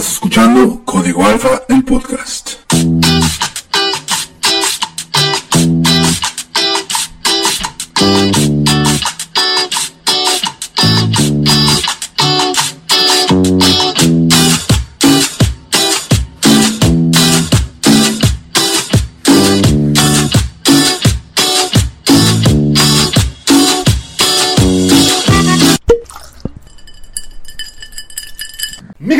Estás escuchando Código Alfa, el podcast.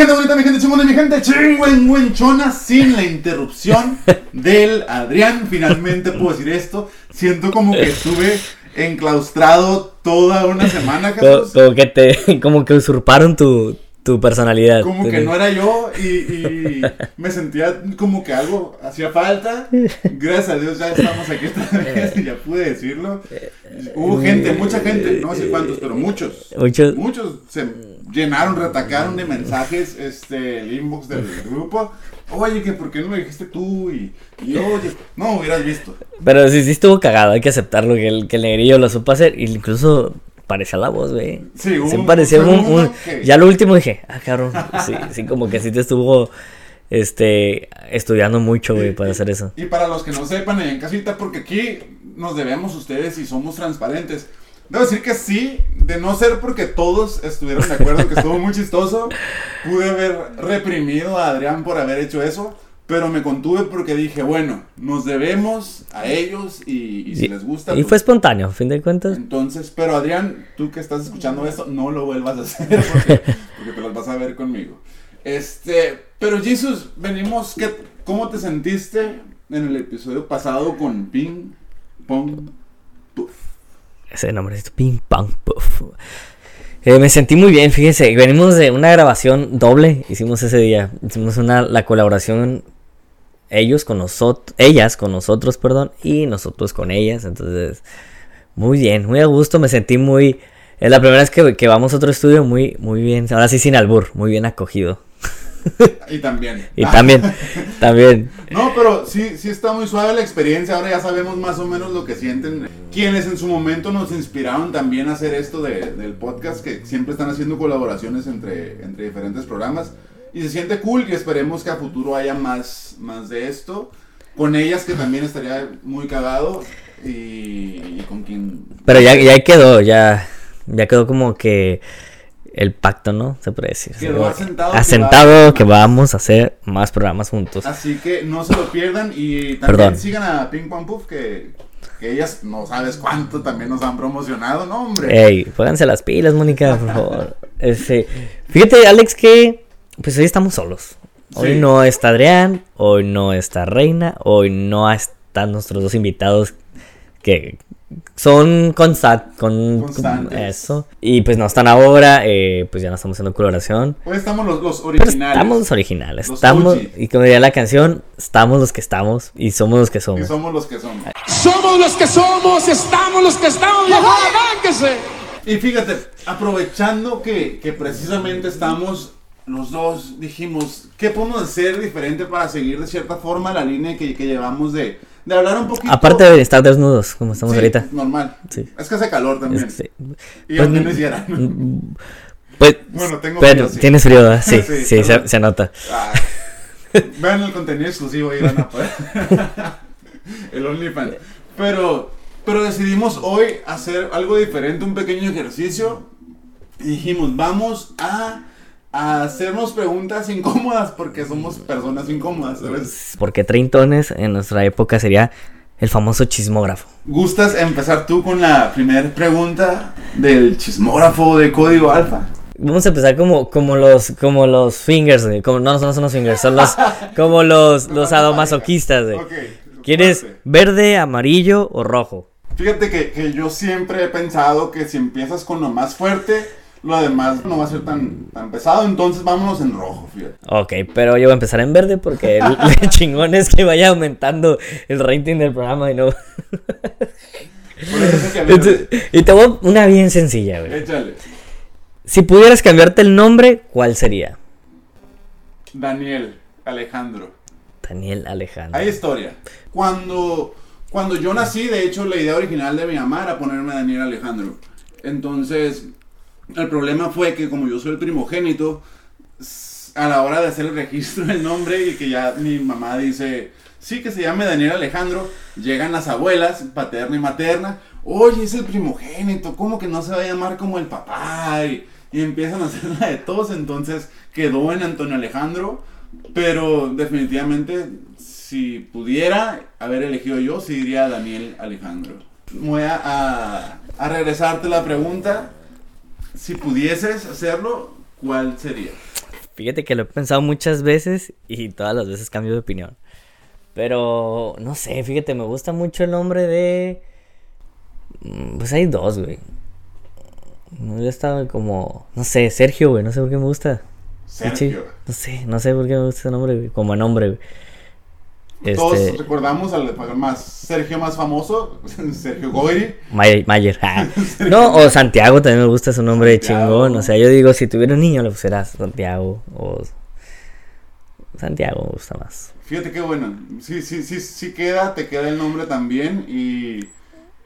Gente bonita, mi gente chingona, mi gente chingüengüenchona, sin la interrupción del Adrián. Finalmente puedo decir esto. Siento como que estuve enclaustrado toda una semana, Como, como que te, como que usurparon tu, tu personalidad. Como que no era yo y, y me sentía como que algo hacía falta. Gracias a Dios ya estamos aquí otra vez y ya pude decirlo. Hubo gente, mucha gente, no sé cuántos, pero muchos. Muchos- Muchos se llenaron, retacaron de mensajes este, el inbox del grupo. Oye, que por qué no me dijiste tú y, y oye, no hubieras visto. Pero sí, sí estuvo cagado, hay que aceptarlo, que el, que el negrillo lo supo hacer, y incluso parecía la voz, güey. Sí, un parecía un, un- que- Ya lo último dije, ah, cabrón, sí, sí, como que sí te estuvo, este, estudiando mucho, güey, para hacer eso. Y para los que no sepan, en casita, porque aquí nos debemos ustedes y somos transparentes. Debo decir que sí, de no ser porque todos estuvieron de acuerdo que estuvo muy chistoso, pude haber reprimido a Adrián por haber hecho eso, pero me contuve porque dije, bueno, nos debemos a ellos y, y si les gusta. Y pues, fue espontáneo, a fin de cuentas. Entonces, pero Adrián, tú que estás escuchando esto, no lo vuelvas a hacer porque, porque te las vas a ver conmigo. Este, pero Jesus, venimos, ¿qué, ¿cómo te sentiste en el episodio pasado con Ping Pong? Ese nombre es ping pong puff. Eh, me sentí muy bien, fíjense, venimos de una grabación doble, hicimos ese día, hicimos una, la colaboración ellos con nosotros, ellas con nosotros, perdón, y nosotros con ellas, entonces, muy bien, muy a gusto, me sentí muy, es la primera vez que, que vamos a otro estudio, muy, muy bien, ahora sí sin albur, muy bien acogido, Y también. y también, también, No, pero sí, sí está muy suave la experiencia. Ahora ya sabemos más o menos lo que sienten. Quienes en su momento nos inspiraron también a hacer esto de- del podcast, que siempre están haciendo colaboraciones entre, entre diferentes programas. Y se siente cool y esperemos que a futuro haya más, más de esto. Con ellas que también estaría muy cagado. Y, y con quien... pero ya, ya quedó, ya, ya quedó como que el pacto, ¿no? Se puede decir. Quedó que asentado que asentado va- que vamos a hacer más programas juntos. Así que no se lo pierdan y también Perdón. sigan a Ping Pong Puff que, que ellas no sabes cuánto también nos han promocionado, ¿no, hombre? Ey, pónganse las pilas, Mónica, por favor. Este, fíjate, Alex, que pues hoy estamos solos. Hoy Sí. no está Adrián, hoy no está Reina, hoy no están nuestros dos invitados que son constat con, Constantes. eso. Y pues no están ahora, eh, pues ya no estamos haciendo colaboración. Hoy estamos los, los Pero originales. estamos los originales, Los estamos, OG. y como diría la canción, estamos los que estamos y somos los que Y somos. somos los que somos. Somos los que somos, estamos los que estamos, viejo, arránquese. Y fíjate, aprovechando que, que precisamente estamos los dos, dijimos, ¿qué podemos hacer diferente para seguir de cierta forma la línea que, que llevamos de, de hablar un poquito? Aparte de estar desnudos, como estamos Sí, ahorita. normal. Sí. Es que hace calor también. Este, y pues, aunque no hiciera. Pues, Bueno, tengo pero frío, sí. tienes frío, ¿verdad? Sí, Sí, sí, se, se nota. Ah, vean el contenido exclusivo y van a poder. el OnlyFans. Pero, pero decidimos hoy hacer algo diferente, un pequeño ejercicio. Y dijimos, vamos a, a hacernos preguntas incómodas porque somos personas incómodas, ¿sabes? Porque treintones en nuestra época sería el famoso chismógrafo. ¿Gustas empezar tú con la primera pregunta del chismógrafo de Código Alfa? Vamos a empezar como, como los como los fingers, güey. Como, no, no son los fingers, son los como los, los güey. Ok. ¿Quieres verde, amarillo o rojo? Fíjate que, que yo siempre he pensado que si empiezas con lo más fuerte, lo demás no va a ser tan, tan pesado, entonces vámonos en rojo, fíjate. Ok, pero yo voy a empezar en verde porque el, el chingón es que vaya aumentando el rating del programa y no. Entonces, y te voy una bien sencilla, güey. Échale. Si pudieras cambiarte el nombre, ¿cuál sería? Daniel, Alejandro. Daniel Alejandro. Hay historia. Cuando, cuando yo nací, de hecho, la idea original de mi mamá era ponerme Daniel Alejandro. Entonces, el problema fue que como yo soy el primogénito, a la hora de hacer el registro del nombre y que ya mi mamá dice, sí, que se llame Daniel Alejandro, llegan las abuelas, paterna y materna, oye, es el primogénito, ¿cómo que no se va a llamar como el papá? Y, y empiezan a hacer la de todos, entonces quedó en Antonio Alejandro, pero definitivamente si pudiera haber elegido yo, sí diría Daniel Alejandro. Voy a, a, a regresarte la pregunta, si pudieses hacerlo, ¿cuál sería? Fíjate que lo he pensado muchas veces y todas las veces cambio de opinión. Pero no sé, fíjate, me gusta mucho el nombre de. Mm, Pues hay dos, güey. Yo estaba como. No sé, Sergio, güey. No sé por qué me gusta. Sergio. No sé, no sé por qué me gusta ese nombre, güey. Como nombre, güey. Todos Este. recordamos al más Sergio más famoso, Sergio Goyri. May- Mayer. ah. No, o Santiago también me gusta su nombre de Santiago. chingón. O sea, yo digo, si tuviera un niño, le pusiera Santiago. O. Santiago me gusta más. Fíjate qué bueno. Sí, sí, sí, sí queda, te queda el nombre también y,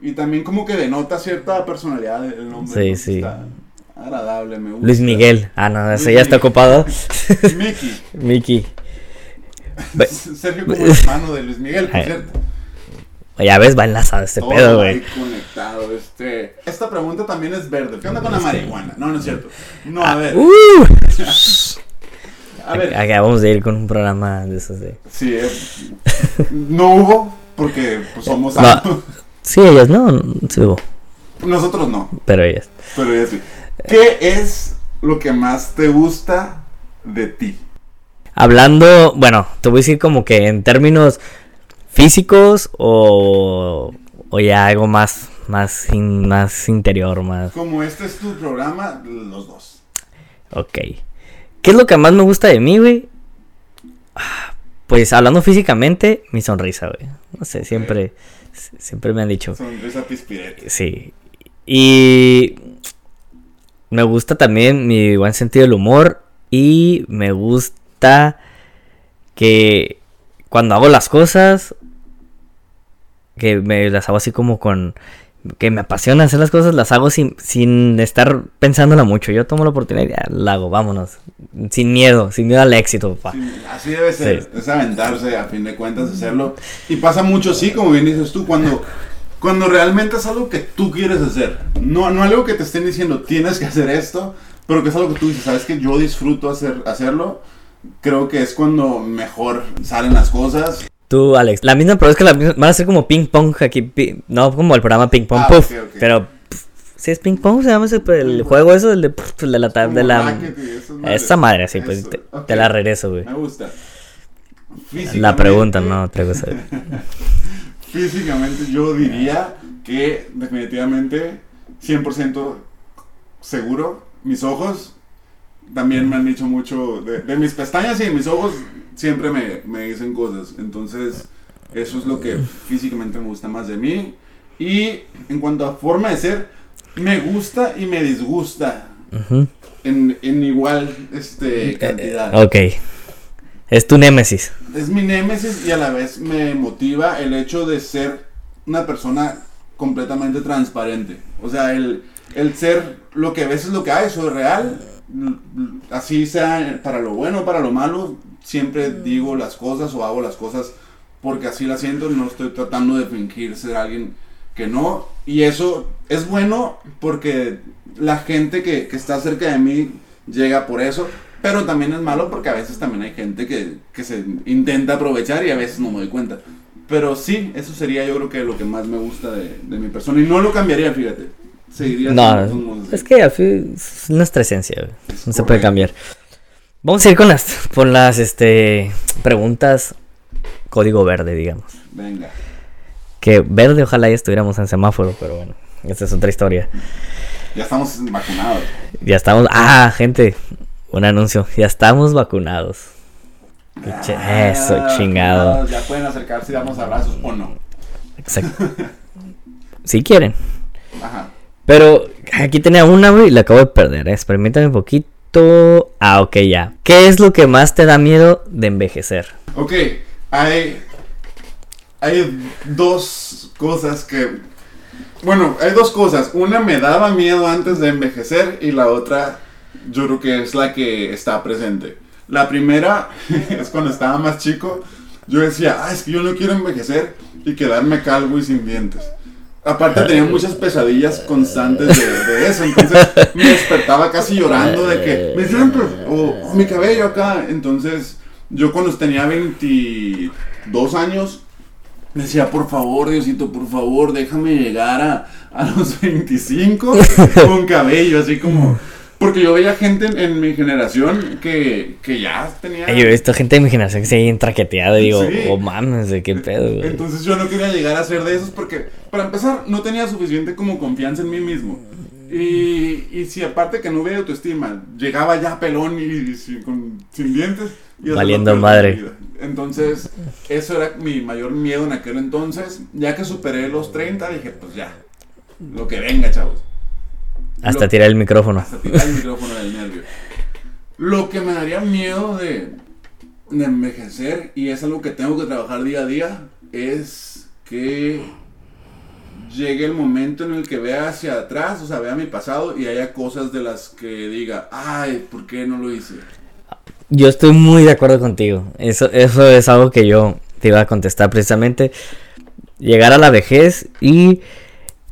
y también como que denota cierta personalidad el nombre. Sí, sí. Está agradable, me gusta. Luis Miguel. Ah, no, ese ya está ocupado. Mickey. Mickey. Sergio como hermano de Luis Miguel, por cierto. Ya ves, va enlazado este Todo pedo, güey. conectado, este. Esta pregunta también es verde. ¿Qué onda con la marihuana? No, no es cierto. No, a ver. Uh, A ver. acabamos de ir con un programa de esos de. Sí, eh, no hubo porque pues, somos No. Sí, ellas no, sí hubo, Nosotros no, pero ellas. pero ya sí. ¿Qué es lo que más te gusta de ti? Hablando, bueno, te voy a decir como que en términos físicos o, o ya algo más, más, in- más interior, más. Como este es tu programa, los dos. Ok. ¿Qué es lo que más me gusta de mí, güey? Pues hablando físicamente, mi sonrisa, güey. No sé, siempre, siempre me han dicho. Sonrisa pispirete. Sí. Y me gusta también mi buen sentido del humor. Y me gusta que cuando hago las cosas, que me las hago así como con... Que me apasiona hacer las cosas, las hago sin, sin estar pensándola mucho. Yo tomo la oportunidad y ya, la hago, vámonos. Sin miedo, sin miedo al éxito, papá. Sí, así debe ser, Sí. es aventarse a fin de cuentas hacerlo. Y pasa mucho sí, como bien dices tú, cuando, cuando realmente es algo que tú quieres hacer. No, no algo que te estén diciendo, tienes que hacer esto, pero que es algo que tú dices, sabes que yo disfruto hacer, hacerlo. Creo que es cuando mejor salen las cosas. Tú, Alex, la misma, pero es que la misma- van a ser como ping pong aquí, pi- no como el programa ping pong Ah, puff, ok, ok. pero si es ping pong se llama ese, pues, el juego eso el de, puff, el de la de la esa madre así pues te, te la regreso, güey. Me gusta. La pregunta, no otra cosa. Físicamente yo diría que definitivamente 100% seguro. Mis ojos también me han dicho mucho de, de mis pestañas y de mis ojos siempre me, me dicen cosas. Entonces eso es lo que físicamente me gusta más de mí. Y en cuanto a forma de ser, me gusta y me disgusta Ujú. en, en igual este, cantidad. Ok. Es tu némesis. Es mi némesis y a la vez me motiva el hecho de ser una persona completamente transparente. O sea, el, el ser lo que ves es lo que hay, soy real. Así sea para lo bueno o para lo malo, siempre digo las cosas o hago las cosas porque así las siento. No estoy tratando de fingir ser alguien que no. Y eso es bueno porque la gente que, que está cerca de mí llega por eso. Pero también es malo porque a veces también hay gente que, que se intenta aprovechar y a veces no me doy cuenta. Pero sí, eso sería yo creo que lo que más me gusta de, de mi persona. Y no lo cambiaría, fíjate. Seguiría No, como es que al fin es nuestra esencia. Es No se puede cambiar. Vamos a ir con las, con las este, preguntas código verde, digamos. Venga. Que verde ojalá ya estuviéramos en semáforo, pero bueno, esta es otra historia. Ya estamos vacunados. Ya estamos. Ah, gente, un anuncio. Ya estamos vacunados. Chi- Eso, Ah, chingado. Ya pueden acercarse y darnos abrazos o no. Exacto. Si quieren. Ajá. Pero aquí tenía una, güey, y la acabo de perder. ¿eh? Un poquito. Ah, ok, ya. ¿Qué es lo que más te da miedo de envejecer? Ok, hay, hay dos cosas que... Bueno, hay dos cosas. Una me daba miedo antes de envejecer y la otra yo creo que es la que está presente. La primera es cuando estaba más chico. Yo decía, ah, es que yo no quiero envejecer y quedarme calvo y sin dientes. Aparte tenía muchas pesadillas constantes de, de eso, entonces me despertaba casi llorando de que dientes o, o mi cabello acá. Entonces yo cuando tenía 22 años decía, por favor, Diosito, por favor, déjame llegar a, a los 25 con cabello, así como... Porque yo veía gente en, en mi generación que, que ya tenía... Yo he visto gente de mi generación que se ha traqueteado y digo, Sí. oh mames, ¿de qué pedo, güey? Entonces yo no quería llegar a ser de esos porque, para empezar, no tenía suficiente como confianza en mí mismo. Y, y si aparte que no hubiera autoestima, llegaba ya pelón y, sin, con- sin dientes. ser Valiendo madre. Entonces, eso era mi mayor miedo en aquel entonces. Ya que superé los 30, dije, pues ya, lo que venga, chavos. Hasta tirar el micrófono. hasta tirar el micrófono del nervio. Lo que me daría miedo de, de envejecer, y es algo que tengo que trabajar día a día, es que llegue el momento en el que vea hacia atrás, o sea, vea mi pasado y haya cosas de las que diga, ay, ¿por qué no lo hice? Yo estoy muy de acuerdo contigo. Eso, eso es algo que yo te iba a contestar precisamente. Llegar a la vejez y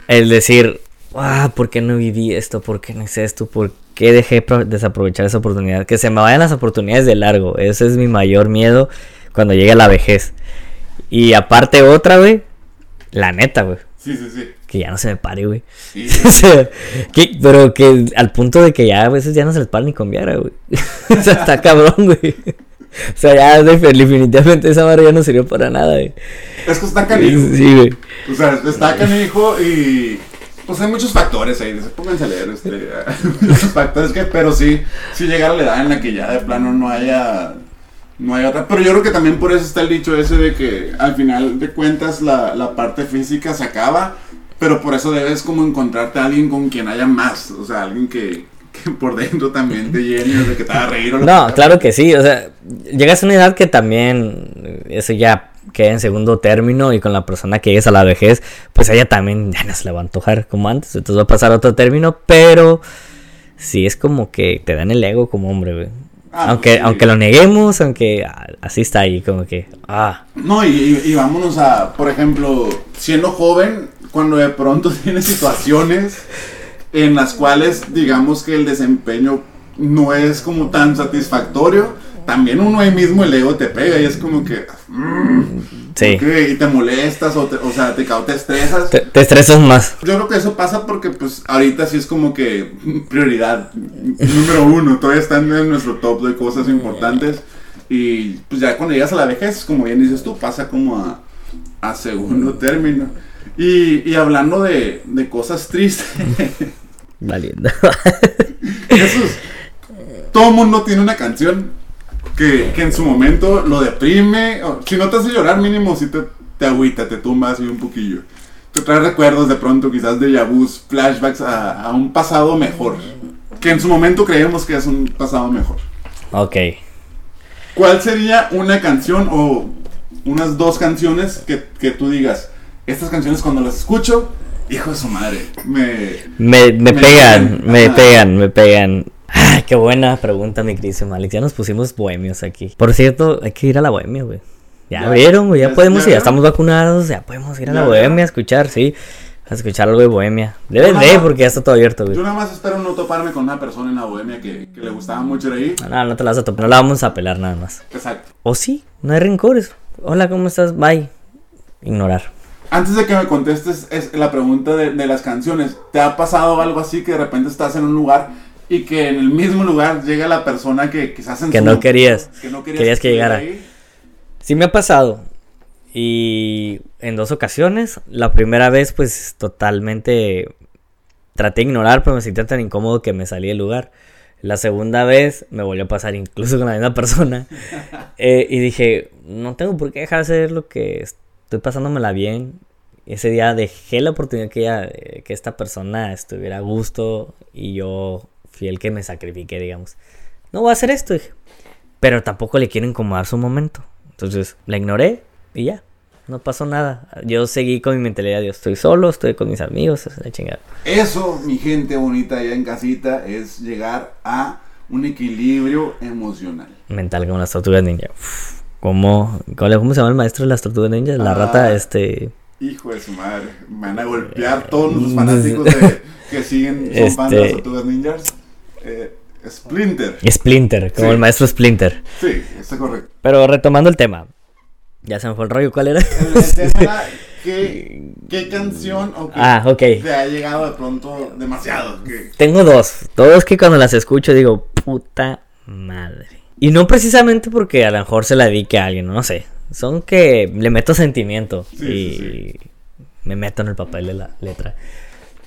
el decir, ah, ¿por qué no viví esto? ¿Por qué no hice esto? ¿Por qué dejé pro- desaprovechar esa oportunidad? Que se me vayan las oportunidades de largo. Ese es mi mayor miedo cuando llegue a la vejez. Y aparte otra, güey, la neta, güey, Sí, sí, sí. que ya no se me pare, güey. Sí, O sea, que- pero que al punto de que ya a veces ya no se les para ni con Viagra, güey. o sea, está cabrón, güey. O sea, ya de- definitivamente esa madre ya no sirvió para nada, güey. Es que está canijo. Sí, güey. O sea, está canijo y. Pues hay muchos factores ahí, pónganse a leer, este, muchos factores que, pero sí, sí llegar a la edad en la que ya de plano no haya, no hay otra, pero yo creo que también por eso está el dicho ese de que al final de cuentas la, la parte física se acaba, pero por eso debes como encontrarte a alguien con quien haya más, o sea, alguien que, que por dentro también te llene, de que te haga reír o lo que No, sea. claro que sí. O sea, llegas a una edad que también eso ya queda en segundo término y con la persona que llegues a la vejez, pues a ella también ya no se le va a antojar como antes. Entonces va a pasar a otro término, pero sí es como que te dan el ego como hombre, güey. Ah, aunque, sí. aunque lo neguemos, aunque ah, así está ahí, como que, ah, No, y, y- y vámonos a, por ejemplo, siendo joven, cuando de pronto tienes situaciones en las cuales digamos que el desempeño no es como tan satisfactorio, también uno ahí mismo el ego te pega y es como que, mm, sí. ok, y te molestas o, te- o sea, te, te estresas. Te, te estresas más. Yo creo que eso pasa porque pues ahorita sí es como que prioridad número uno, todavía están en nuestro top de cosas importantes y pues ya cuando llegas a la vejez, como bien dices tú, pasa como a, a segundo término. Y, y hablando de, de cosas tristes, Valiendo. Jesús, todo mundo tiene una canción que, que en su momento lo deprime, si no te hace llorar mínimo, si te, te agüita, te tumba así un poquillo. Te trae recuerdos de pronto, quizás de vus, flashbacks a, a un pasado mejor. Que en su momento creemos que es un pasado mejor. ok. ¿Cuál sería una canción o unas dos canciones que, que tú digas, estas canciones cuando las escucho, hijo de su madre, me... Me, me Me pegan, pegan. me pegan, me pegan. Ay, qué buena pregunta, mi queridísimo Alex. Ya nos pusimos bohemios aquí. Por cierto, hay que ir a la bohemia, güey. Ya, Ya. abrieron, güey. Ya, Ya- podemos ya ir, ya estamos vacunados. Ya podemos ir a la bohemia a escuchar, sí. A escuchar algo de bohemia. Debes de, porque ya está todo abierto, güey. Yo nada más espero no toparme con una persona en la bohemia que, que le gustaba mucho ir ahí. No, no te la vas a topar, no la vamos a pelar nada más. Exacto. O sí, no hay rencores. Hola, ¿cómo estás? Bye. Ignorar. Antes de que me contestes es la pregunta de, de las canciones, ¿te ha pasado algo así que de repente estás en un lugar y que en el mismo lugar llega la persona que quizás en Que su- no querías. que no querías, Querías que llegara. ahí? Sí me ha pasado. Y en dos ocasiones. La primera vez, pues totalmente traté de ignorar, pero me sentía tan incómodo que me salí del lugar. La segunda vez me volvió a pasar incluso con la misma persona. Eh, y dije, no tengo por qué dejar de hacer lo que estoy pasándomela bien. Ese día dejé la oportunidad que, ella, eh, que esta persona estuviera a gusto y yo fui el que me sacrifiqué, digamos. No voy a hacer esto, dije. Pero tampoco le quiero incomodar su momento. Entonces la ignoré y ya. No pasó nada. Yo seguí con mi mentalidad. Yo estoy solo, estoy con mis amigos. Es la chingada. Eso, mi gente bonita allá en casita, es llegar a un equilibrio emocional. mental como las tortugas ninja. Uf, ¿Cómo, cómo, se llama el maestro de las tortugas ninja? La Ah. rata, este... Hijo de su madre. Me van a golpear todos los fanáticos de, que siguen, son fans de las Este- tortugas ninjas. Eh, Splinter. Splinter, como Sí. el maestro Splinter. Sí, está correcto. Pero retomando el tema. Ya se me fue el rollo, ¿cuál era? El, el tema era ¿qué, qué canción o qué Ah, ok. te ha llegado de pronto demasiado. Tengo dos. Dos que cuando las escucho digo, puta madre. Y no precisamente porque a lo mejor se la dedique a alguien, no sé. Son que le meto sentimiento Sí, y sí, me meto en el papel de la letra.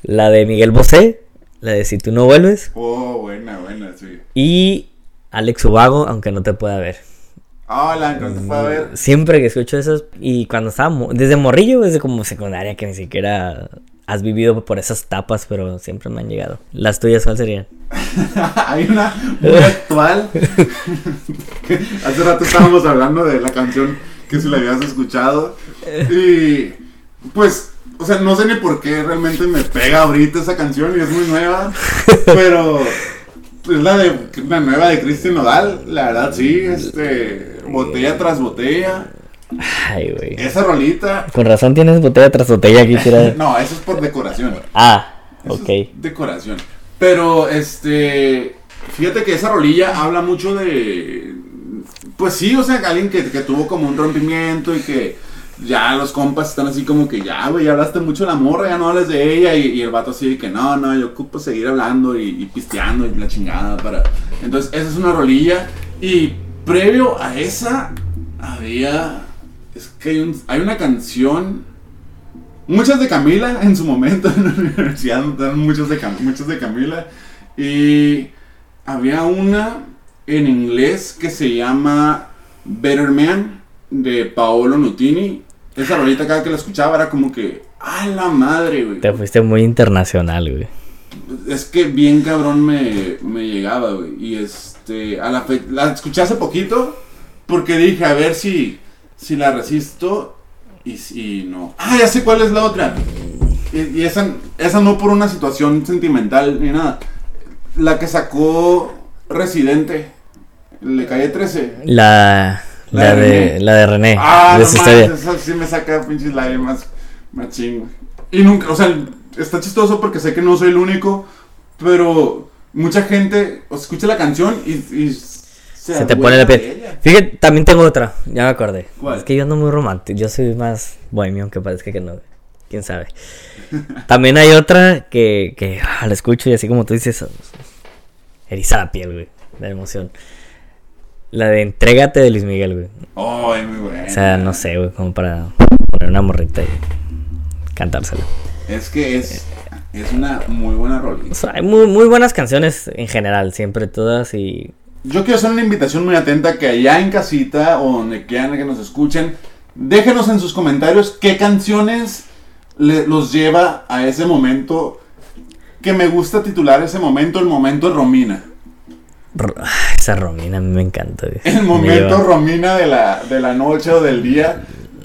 La de Miguel Bosé, la de Si tú no vuelves. oh, buena, buena, sí. Y Alex Ubago, aunque no te pueda ver. Hola, ¿no te puedo ver? Siempre que escucho esas, y cuando estaba, mo- desde morrillo, desde como secundaria, que ni siquiera has vivido por esas etapas, pero siempre me han llegado. ¿Las tuyas cuáles serían? Hay una muy actual. hace rato estábamos hablando de la canción que si la habías escuchado. Y pues, o sea, no sé ni por qué realmente me pega ahorita esa canción y es muy nueva. Pero es la de la nueva de Cristian Nodal. La verdad, sí, este, botella tras botella. Ay, güey. Esa rolita. Con razón tienes botella tras botella aquí tirada. No, eso es por decoración. Ah, Eso ok. es decoración. Pero, este. Fíjate que esa rolilla habla mucho de. Pues sí, o sea, alguien que, que tuvo como un rompimiento y que ya los compas están así como que ya, güey, ya hablaste mucho de la morra, ya no hables de ella. Y, el vato así de que no, no, yo ocupo seguir hablando y, y pisteando y la chingada para. Entonces, esa es una rolilla. Y previo a esa, había. Es que hay, un- hay una canción. Muchas de Camila en su momento en la universidad, muchas de, muchas de Camila. Y había una en inglés que se llama Better Man de Paolo Nutini. Esa rolita cada que la escuchaba era como que, ¡a la madre, güey! Te fuiste muy internacional, güey. Es que bien cabrón me, me llegaba, güey. Y este, a la, fe- la escuché hace poquito porque dije, a ver si, si la resisto y si no. Ah, ya sé cuál es la otra. Y, y esa, esa no por una situación sentimental ni nada. La que sacó Residente, el de calle 13. La, La la, de René. la de René. Ah, de no historia. esa sí me saca pinches lágrimas machín. Y nunca, o sea, está chistoso porque sé que no soy el único, pero mucha gente escucha la canción y, y Se te pone la piel. Fíjate, también tengo otra. Ya me acordé. ¿Cuál? Es que yo ando muy romántico. Yo soy más bohemio, aunque parezca que no. Quién sabe. También hay otra que, que ah, la escucho y así como tú dices, eriza la piel, güey, de emoción. La de Entrégate de Luis Miguel, güey. Ay, muy bueno. O sea, no sé, güey, como para poner una morrita y cantársela. Es que es, es una muy buena O rolita. sea, hay muy, muy buenas canciones en general, siempre todas y... Yo quiero hacer una invitación muy atenta que allá en casita o donde quieran que nos escuchen, déjenos en sus comentarios qué canciones le- los lleva a ese momento que me gusta titular ese momento, el momento Romina. Esa Romina a mí me encanta, güey. El Me momento Romina de la, de la noche o del día.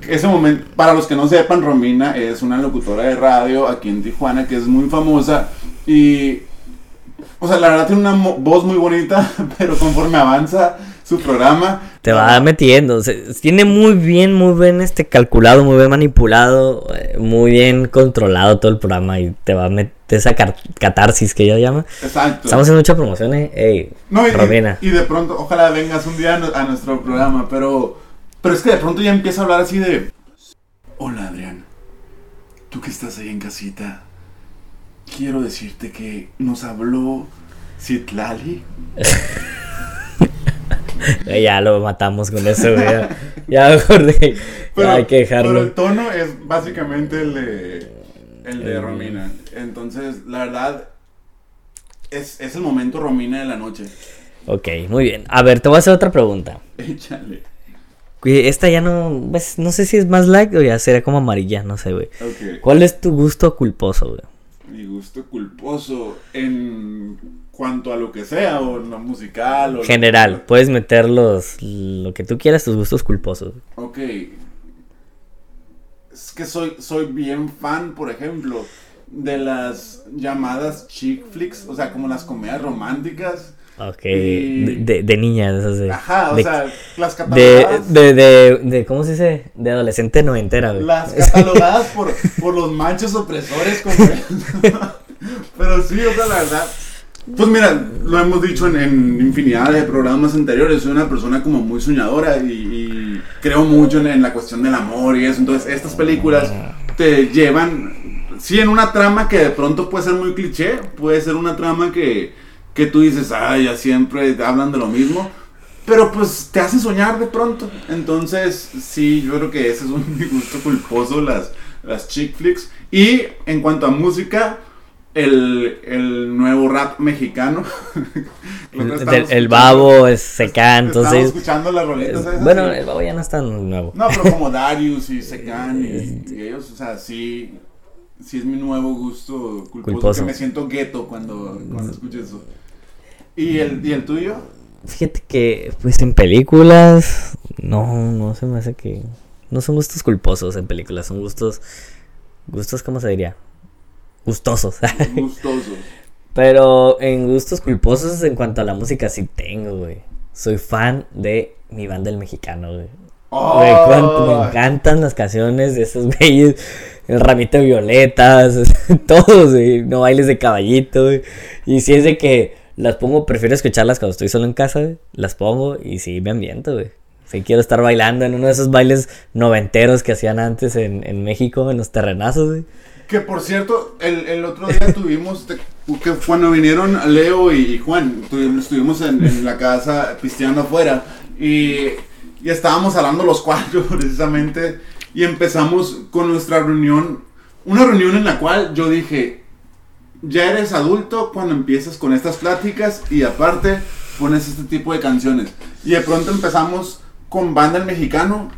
Ese momento, para los que no sepan, Romina es una locutora de radio aquí en Tijuana que es muy famosa y, o sea, la verdad tiene una voz muy bonita, pero conforme avanza su programa, Te va metiendo. o sea, tiene muy bien, muy bien este calculado, muy bien manipulado, eh, muy bien controlado todo el programa y te va a esa catarsis que ella llama. exacto. Estamos haciendo mucha promoción, eh. Ey, No, y, Romina. y de pronto, ojalá vengas un día a nu- a nuestro programa, pero, pero es que de pronto ya empieza a hablar así de, hola Adrián, tú que estás ahí en casita, quiero decirte que nos habló Citlali. Ya lo matamos con eso, güey. Ya, ya hay que pero el tono es básicamente el de, el de El- Romina. Entonces, la verdad, es, es el momento Romina de la noche. Ok, muy bien. A ver, te voy a hacer otra pregunta. Échale. Esta ya no. pues, no sé si es más like o ya sería como amarilla, no sé, güey. ¿Cuál es tu gusto culposo, güey? Mi gusto culposo en cuanto a lo que sea, o lo musical, o... General, puedes meter los, lo que tú quieras, tus gustos culposos. Ok. Es que soy, soy bien fan, por ejemplo, de las llamadas chick flicks, o sea, como las comedias románticas. Ok. Y- De, de, de niña, de esas de. Ajá, o de, sea, las catalogadas. de, de, de- ¿Cómo se dice? De adolescente noventera, güey. Las catalogadas por, por los machos opresores como Pero sí, o sea, la verdad. Pues mira, lo hemos dicho en, en infinidad de programas anteriores, soy una persona como muy soñadora y, y creo mucho en, en la cuestión del amor y eso. Entonces, estas películas te llevan, sí, en una trama que de pronto puede ser muy cliché, puede ser una trama que, que tú dices, ay, ya siempre hablan de lo mismo. Pero pues te hace soñar de pronto. Entonces, sí, yo creo que ese es un gusto culposo, las, las chick flicks. Y en cuanto a música, el, el nuevo rap mexicano. El, babo es secán, entonces. escuchando las rolitas es- esas bueno, el babo ya no es tan nuevo. No, pero como Darius y Secan y, y ellos, o sea, sí, sí es mi nuevo gusto culposo, Culposo. que me siento gueto cuando, cuando escucho eso. ¿Y el, ¿Y el tuyo? Fíjate que, pues en películas, no, no se me hace que. No son gustos culposos en películas, son gustos. Gustos, ¿cómo se diría? Gustosos. Gustoso. Pero en gustos culposos en cuanto a la música sí tengo, güey. Soy fan de mi banda el mexicano, güey. Güey, cuánto me encantan las canciones de esos güeyes. El ramito de violetas, todos, güey. No bailes de caballito, güey. Y si es de que las pongo, prefiero escucharlas cuando estoy solo en casa, güey. Las pongo y sí me ambiento, güey. Sí quiero estar bailando en uno de esos bailes noventeros que hacían antes en, en México, en los terrenazos, güey. Que por cierto, el, el otro día tuvimos, te- que cuando vinieron Leo y Juan, tuvimos, estuvimos en, en la casa pisteando afuera y, y estábamos hablando los cuatro precisamente y empezamos con nuestra reunión, una reunión en la cual yo dije, ya eres adulto cuando empiezas con estas pláticas y aparte pones este tipo de canciones. Y de pronto empezamos con banda el mexicano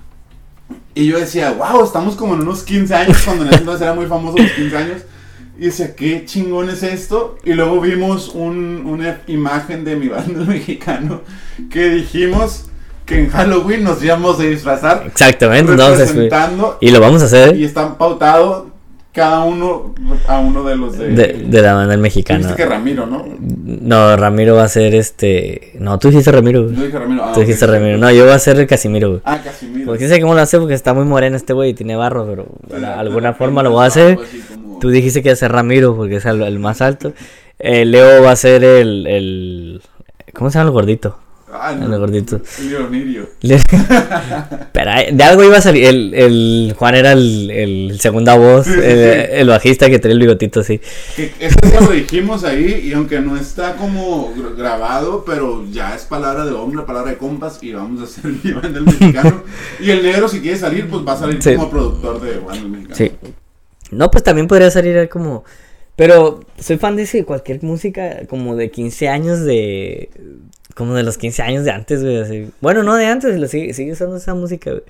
y yo decía, wow, estamos como en unos 15 años, cuando en ese entonces era muy famoso los 15 años. Y decía, qué chingón es esto. Y luego vimos un- una imagen de mi banda mexicano que dijimos que en Halloween nos íbamos a disfrazar. Exactamente, entonces, Y lo vamos a hacer y están pautados cada uno a uno de los de. de, de la banda dijiste que Ramiro, ¿no? No, Ramiro va a ser este. No, tú dijiste Ramiro. Yo dije Ramiro. Ah, Tú dijiste. Ramiro. No, yo voy a ser el Casimiro, güey. Ah, Casimiro. Porque sé cómo lo hace porque está muy moreno este güey y tiene barro, pero de alguna forma lo voy a hacer. Como- Tú dijiste que iba a ser Ramiro porque es el, el más alto. Eh, Leo va a ser el, el. ¿Cómo se llama el gordito? Ah, El gordito. Lirio, Lirio. Le- Pero de algo iba a salir. El, el Juan era el, el segunda voz, Sí, sí, el, sí. el bajista que tenía el bigotito así. Este día lo dijimos ahí y aunque no está como gr- grabado, pero ya es palabra de hombre, palabra de compas y vamos a hacer mi banda el mexicano. y el negro si quiere salir, pues va a salir como productor de banda el mexicano. Sí. No, pues también podría salir como. Pero soy fan de ese, cualquier música como de 15 años de. Como de los 15 años de antes, güey. así. Bueno, no de antes, lo sigue, sigue usando esa música, güey.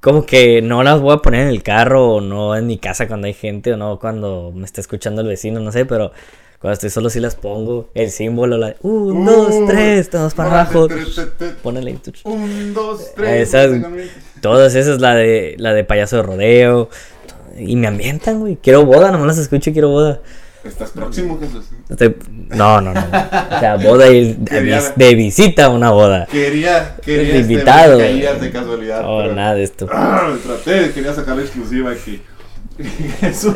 Como que no las voy a poner en el carro o no en mi casa cuando hay gente o no cuando me está escuchando el vecino, no sé, pero cuando estoy solo sí las pongo. El símbolo, la. Un, dos, Uh, tres, todos para abajo. Ponele. Un, dos, tres. Esas-. Todas esas, la de, la de payaso de rodeo. Y me ambientan, güey. Quiero boda, nomás las escucho y quiero boda. Estás próximo, Jesús. Estoy- No, no, no. O sea, boda y de, Quería- vis- de visita a una boda. Quería, quería De este, invitado. caías de casualidad. No, pero- nada de esto. Ah, traté, quería sacar la exclusiva aquí. Jesús.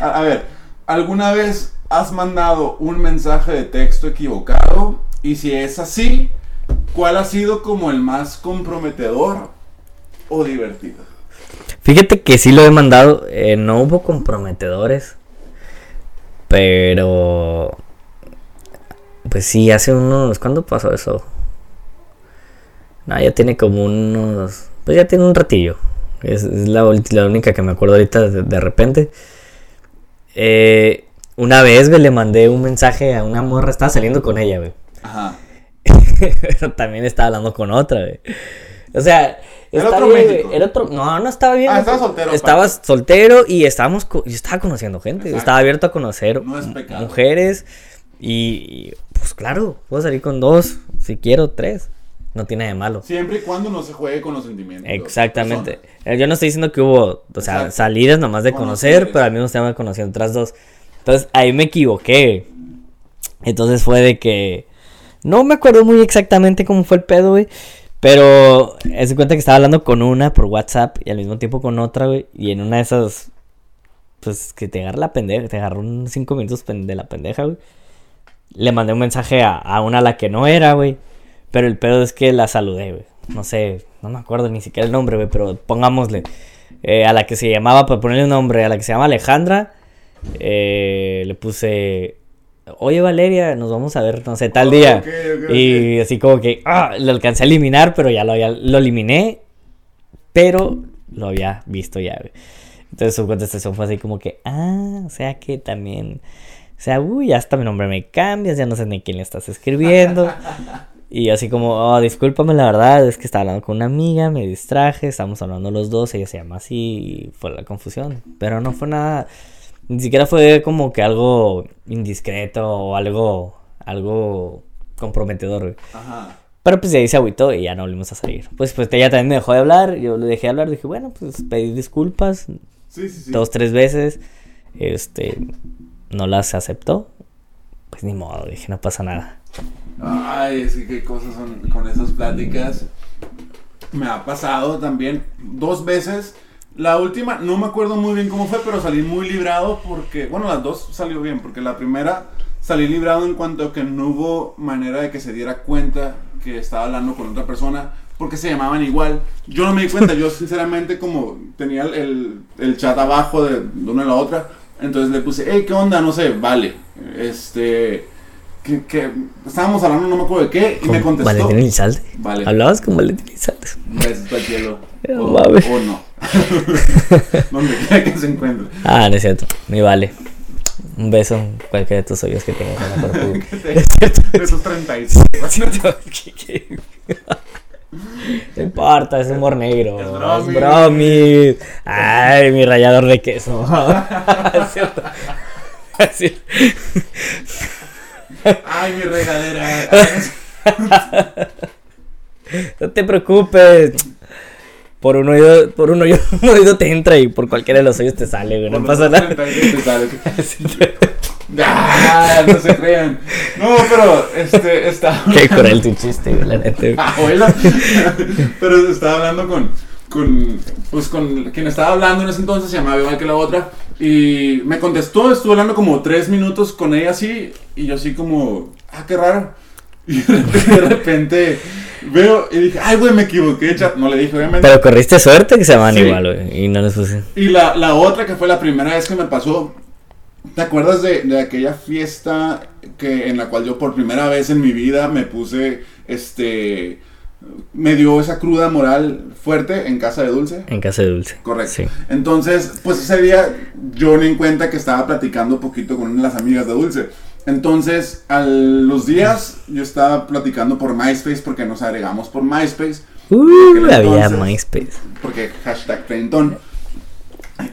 A, a ver, ¿alguna vez has mandado un mensaje de texto equivocado? Y si es así, ¿cuál ha sido como el más comprometedor o divertido? Fíjate que sí lo he mandado. eh, no hubo comprometedores. Pero. Pues sí, hace unos. ¿Cuándo pasó eso? No, ya tiene como unos. Pues ya tiene un ratillo. Es, es la, ulti- la única que me acuerdo ahorita de, de repente. Eh, una vez, güey, le mandé un mensaje a una morra. Estaba saliendo con ella, güey. Ajá. Pero también estaba hablando con otra, güey. O sea, Era otro bien, México. güey, Era otro. No, no estaba bien. Ah, estaba soltero, Estaba aparte. soltero y estábamos. co- Yo estaba conociendo gente. Exacto. Estaba abierto a conocer No es mujeres. Y, y, pues claro, puedo salir con dos. Si quiero, tres. No tiene de malo. Siempre y cuando no se juegue con los sentimientos. Exactamente. Eh, Yo no estoy diciendo que hubo, o sea, Exacto. salidas nomás de conocer, Conocer, pero al mismo tiempo conociendo otras dos. Entonces ahí me equivoqué. Entonces fue de que. No me acuerdo muy exactamente cómo fue el pedo, güey. Pero es de cuenta que estaba hablando con una por WhatsApp y al mismo tiempo con otra, güey. Y en una de esas. Pues que te agarra la pendeja. Te agarró unos cinco minutos pen- de la pendeja, güey. Le mandé un mensaje a, a una a la que no era, güey. Pero el pedo es que la saludé, güey. No sé, no me acuerdo ni siquiera el nombre, güey. Pero pongámosle. eh, a la que se llamaba, para ponerle un nombre, a la que se llama Alejandra. eh, le puse. Oye Valeria, nos vamos a ver, no sé, tal Oh, día. y así como que, ah, lo alcancé a eliminar, pero ya lo, había- lo eliminé. Pero lo había visto ya. Entonces su contestación fue así como que, ah, o sea que también, o sea, uy, ya hasta mi nombre me cambias, ya no sé ni quién le estás escribiendo. y así como, oh, discúlpame, la verdad, es que estaba hablando con una amiga, me distraje, estábamos hablando los dos, ella se llama así, y fue la confusión. Pero no fue nada, ni siquiera fue como que algo indiscreto o algo, algo comprometedor, güey. Ajá. Pero pues de ahí se agüitó y ya no volvimos a salir. Pues pues ella también me dejó de hablar, yo le dejé de hablar, dije, bueno, pues pedí disculpas Sí, sí, sí. dos, tres veces. Este, no las aceptó. Pues ni modo, dije, no pasa nada. Ay, es que qué cosas son con esas pláticas. Me ha pasado también dos veces. La última, no me acuerdo muy bien cómo fue, pero salí muy librado porque, bueno, las dos salió bien, porque la primera salí librado en cuanto a que no hubo manera de que se diera cuenta que estaba hablando con otra persona, porque se llamaban igual. Yo no me di cuenta, yo sinceramente como tenía el, el- chat abajo de, de una a la otra, entonces le puse, hey, ¿qué onda? No sé, vale. Este, que, que estábamos hablando, no me acuerdo de qué, y me Con contestó. Valentín Elizalde. Vale. Hablabas con Valentín Elizalde. Besos al cielo. O no. Donde quiera que se encuentre. Ah, no es cierto. Ni vale. Un beso en cualquiera de tus hoyos que tengas en la cuerpo. Esos 36. No importa, es humor negro. Es Es bromi. bromi. Ay, mi rallador de queso. Es cierto. Así. Ay, mi regadera. No te preocupes. Por un oído, por un oído, un oído te entra y por cualquiera de los oídos te sale, güey. No pasa nada. 36 te sale. Ah, no se crean. No, pero este está. Qué cruel tu chiste, güey, la neta. Abuela. Pero estaba hablando con, con, pues con quien estaba hablando en ese entonces, se llamaba igual que la otra, y me contestó, estuve hablando como tres minutos con ella así, y yo así como, ah, qué raro. Y de repente veo y dije, ay, güey, me equivoqué, chat. No le dije, obviamente. Pero corriste suerte que se Sí. igual, güey. Y no les puse. Y la, la otra que fue la primera vez que me pasó, ¿te acuerdas de, de aquella fiesta que, en la cual yo por primera vez en mi vida me puse, este, me dio esa cruda moral fuerte en casa de Dulce? En casa de dulce. Correcto. Sí. Entonces, pues ese día yo ni en cuenta que estaba platicando un poquito con una de las amigas de Dulce. Entonces, a los días yo estaba platicando por MySpace porque nos agregamos por MySpace. Uh, aquel había entonces- MySpace. porque hashtag treintón.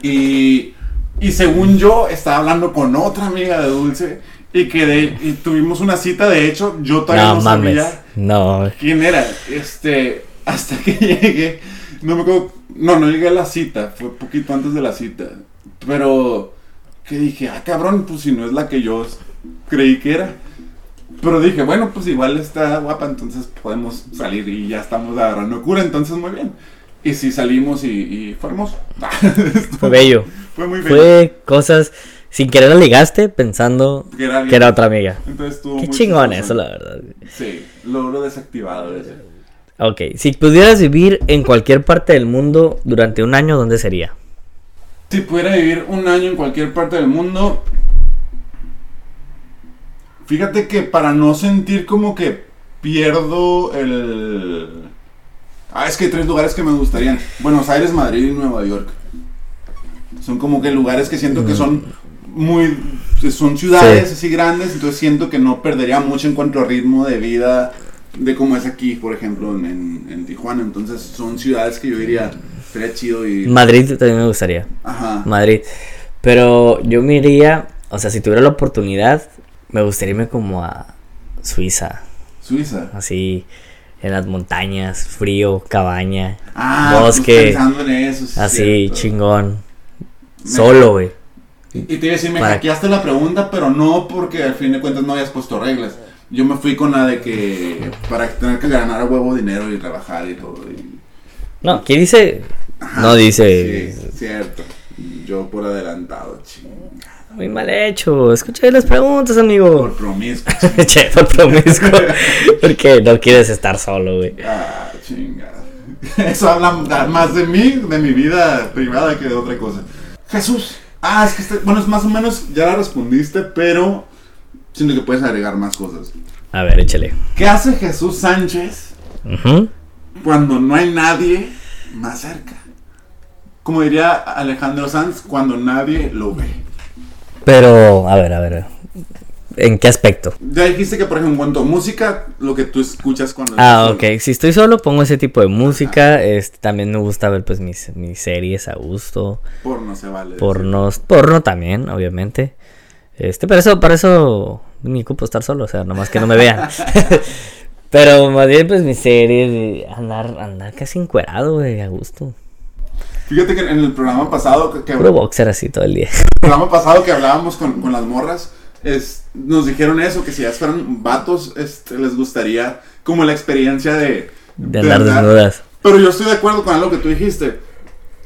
Y, y según yo, estaba hablando con otra amiga de Dulce y quedé, y tuvimos una cita, de hecho, yo todavía no, No mames. sabía No. quién era, este, hasta que llegué, no me acuerdo, no, no llegué a la cita, fue poquito antes de la cita, pero que dije, ah, cabrón, pues si no es la que yo creí que era. Pero dije, bueno, pues igual está guapa, entonces podemos salir y ya estamos agarrando cura, entonces muy bien. Y sí salimos y, y fue hermoso. Fue bello. Fue muy bello. Fue cosas. Sin querer la ligaste pensando Que era, alguien. que era otra amiga. Entonces Qué chingón eso, la verdad. Sí, logro desactivado ese. Ok, si pudieras vivir en cualquier parte del mundo durante un año, ¿dónde sería? Si pudiera vivir un año en cualquier parte del mundo, fíjate que para no sentir como que pierdo el... Ah, es que hay tres lugares que me gustarían. Buenos Aires, Madrid y Nueva York. Son como que lugares que siento que son muy... Son ciudades Sí. así grandes, entonces siento que no perdería mucho en cuanto a ritmo de vida de como es aquí, por ejemplo, en, en- en Tijuana. Entonces son ciudades que yo diría, sería chido y... Madrid también me gustaría. Ajá. Madrid. Pero yo me iría, o sea, si tuviera la oportunidad, me gustaría irme como a Suiza. Suiza. Así, en las montañas, frío, cabaña, Ah, Bosque. pensando en eso. sí así, cierto. chingón. Me- Solo, güey. Y te iba a decir, me Para- hackeaste la pregunta, pero no porque al fin de cuentas no hayas puesto reglas. Yo me fui con la de que para tener que ganar a huevo dinero y trabajar y todo. y- No, aquí dice. Ajá, No dice. Sí, cierto. Yo por adelantado, chingada. Muy mal hecho. Escucha las preguntas, Por amigo. promiscuo. che, por promiscuo. Porque no quieres estar solo, güey. Ah, chingada. Eso habla más de mí, de mi vida privada que de otra cosa. Jesús. Ah, es que este- bueno, es más o menos, ya la respondiste, pero siento que puedes agregar más cosas. A ver, échale. ¿Qué hace Jesús Sánchez cuando no hay nadie más cerca? Como diría Alejandro Sanz, cuando nadie lo ve. Pero, a ver, a ver. ¿En qué aspecto? Ya dijiste que, por ejemplo, en cuanto a música, lo que tú escuchas cuando... Ah, solo. ok. Si estoy solo, pongo ese tipo de música. Este, también me gusta ver, pues, mis, mis series a gusto. Porno se vale. Porno, porno también, obviamente. Este, pero eso, para eso ni ocupo estar solo, o sea, nomás que no me vean. pero más bien, pues, mis series, andar, andar casi encuerado, güey, a gusto. Fíjate que en el programa pasado que, que- Puro boxer así todo el día. programa pasado que hablábamos con, con las morras, es, nos dijeron eso, que si ya fueran vatos, este, les gustaría como la experiencia de... De andar desnudas. Pero yo estoy de acuerdo con algo que tú dijiste.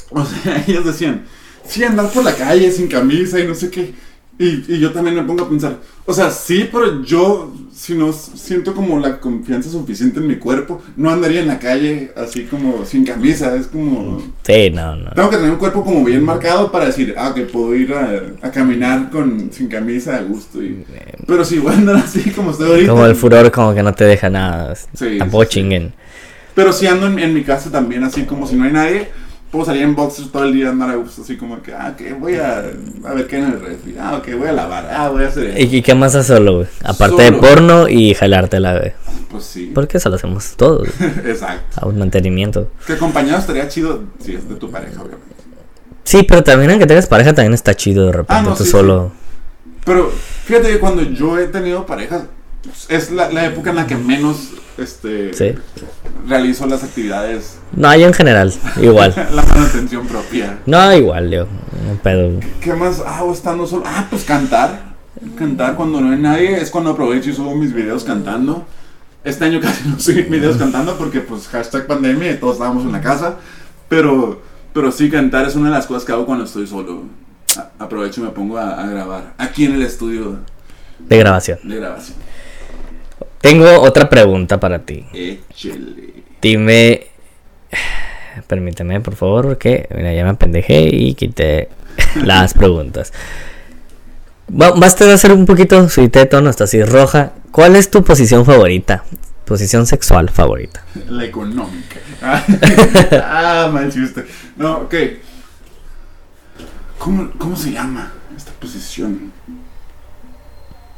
O sea, ellos decían, sí, andar por la calle sin camisa y no sé qué. Y, y yo también me pongo a pensar, o sea, sí, pero yo, si no siento como la confianza suficiente en mi cuerpo, no andaría en la calle así como sin camisa. Es como... Sí, no, no. Tengo que tener un cuerpo como bien marcado para decir, ah, que puedo ir a, a caminar con, sin camisa a gusto. Y, pero si voy a andar así como estoy ahorita. Como el furor como que no te deja nada. Sí, Tampoco sí, sí. chinguen. Pero si ando en, en mi casa también, así como si no hay nadie, puedo salir en boxers todo el día, andar a gusto, así como que, ah, que voy a, a ver qué hay en el refri. Ah, ok, voy a lavar. Ah, voy a hacer eso. ¿Y qué más haces solo, güey? Aparte de porno y jalártela, güey. Pues sí. Porque eso lo hacemos todos, Exacto. a un mantenimiento. Que acompañado estaría chido si es de tu pareja, obviamente. Sí, pero también aunque tengas pareja también está chido de repente Ah, no, tú sí, solo. Pero fíjate que cuando yo he tenido parejas, es la, la época en la que menos este, Sí. realizo las actividades, No, yo en general, igual. la manutención propia. No, igual, yo. No pedo. ¿Qué más hago estando solo? Ah, pues cantar. Cantar cuando no hay nadie es cuando aprovecho y subo mis videos cantando. Este año casi no subí videos cantando porque pues hashtag pandemia y todos estábamos en la casa. Pero, pero sí, cantar es una de las cosas que hago cuando estoy solo. A- aprovecho y me pongo a, a grabar. Aquí en el estudio De grabación. de grabación. Tengo otra pregunta para ti. Échele. Dime. Permíteme, por favor, porque mira, ya me apendejé y quité las preguntas. Basta de hacer un poquito subite de tono hasta así roja. ¿Cuál es tu posición favorita? Posición sexual favorita. La económica. ah, mal chiste. No, ok. ¿Cómo, ¿Cómo se llama esta posición?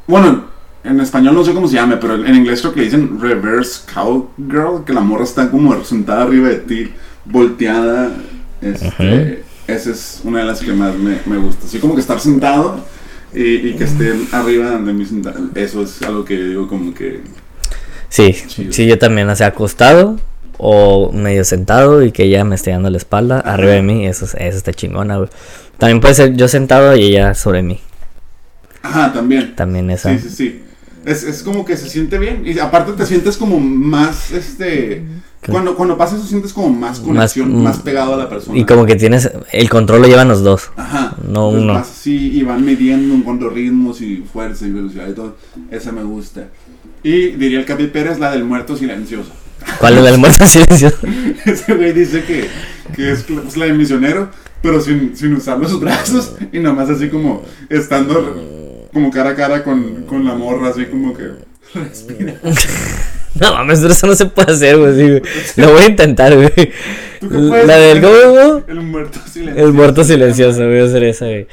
Bueno, en español no sé cómo se llama, pero en inglés creo que dicen reverse cowgirl, que la morra está como sentada arriba de ti, volteada. Este, Esa es una de las que más me, me gusta. Así como que estar sentado y, y que esté arriba de mí sentado. Eso es algo que yo digo como que... Sí, Chido. sí, yo también, o sea, acostado o medio sentado y que ella me esté dando la espalda Ajá. arriba de mí. Eso, es- eso está chingona, güey. También puede ser yo sentado y ella sobre mí. Ajá, también. También esa. Sí, sí, sí. Es, es como que se siente bien. Y aparte te sientes como más, este... ¿Qué? Cuando, cuando pasa eso sientes como más conexión, mm, más, pegado a la persona. Y como que tienes. El control lo llevan los dos. Ajá. No Entonces uno. vas así y van midiendo en cuanto a ritmos y fuerza y velocidad y todo. Esa me gusta. Y diría el Capi Pérez, la del muerto silencioso. ¿Cuál es el muerto silencioso? Ese güey dice que, que es pues, la de misionero, pero sin, sin usar los brazos y nomás así como estando como cara a cara con, con la morra, así como que respira. No mames, eso no se puede hacer, güey. sí, güey. Lo voy a intentar, güey. ¿Tú qué puedes La del? ¿cómo? El muerto silencioso. El muerto silencioso, voy a hacer esa, güey.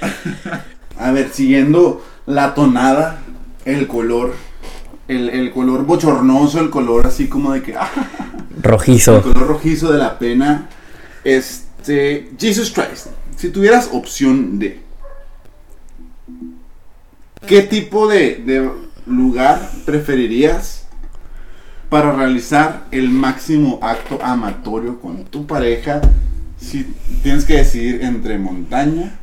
A ver, siguiendo la tonada, el color, el, el color bochornoso, el color así como de que, ah, el Rojizo. color rojizo de la pena. Este, Jesus Christ, si tuvieras opción de, ¿qué tipo de, de lugar preferirías para realizar el máximo acto amatorio con tu pareja? Si tienes que decidir entre montaña,